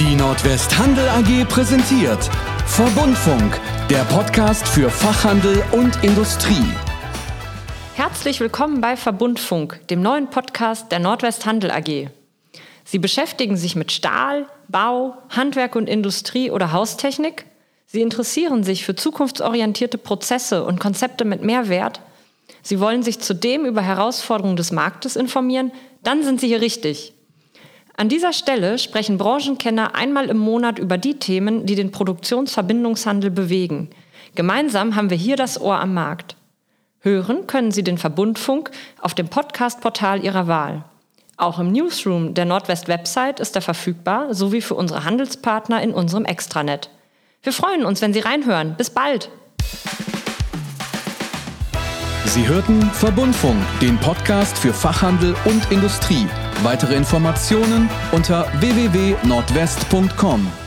Die Nordwest Handel AG präsentiert Verbundfunk, der Podcast für Fachhandel und Industrie. Herzlich willkommen bei Verbundfunk, dem neuen Podcast der Nordwest Handel AG. Sie beschäftigen sich mit Stahl, Bau, Handwerk und Industrie oder Haustechnik? Sie interessieren sich für zukunftsorientierte Prozesse und Konzepte mit Mehrwert? Sie wollen sich zudem über Herausforderungen des Marktes informieren? Dann sind Sie hier richtig. An dieser Stelle sprechen Branchenkenner einmal im Monat über die Themen, die den Produktionsverbindungshandel bewegen. Gemeinsam haben wir hier das Ohr am Markt. Hören können Sie den Verbundfunk auf dem Podcast-Portal Ihrer Wahl. Auch im Newsroom der Nordwest-Website ist er verfügbar, sowie für unsere Handelspartner in unserem Extranet. Wir freuen uns, wenn Sie reinhören. Bis bald! Sie hörten Verbundfunk, den Podcast für Fachhandel und Industrie. Weitere Informationen unter www.nordwest.com.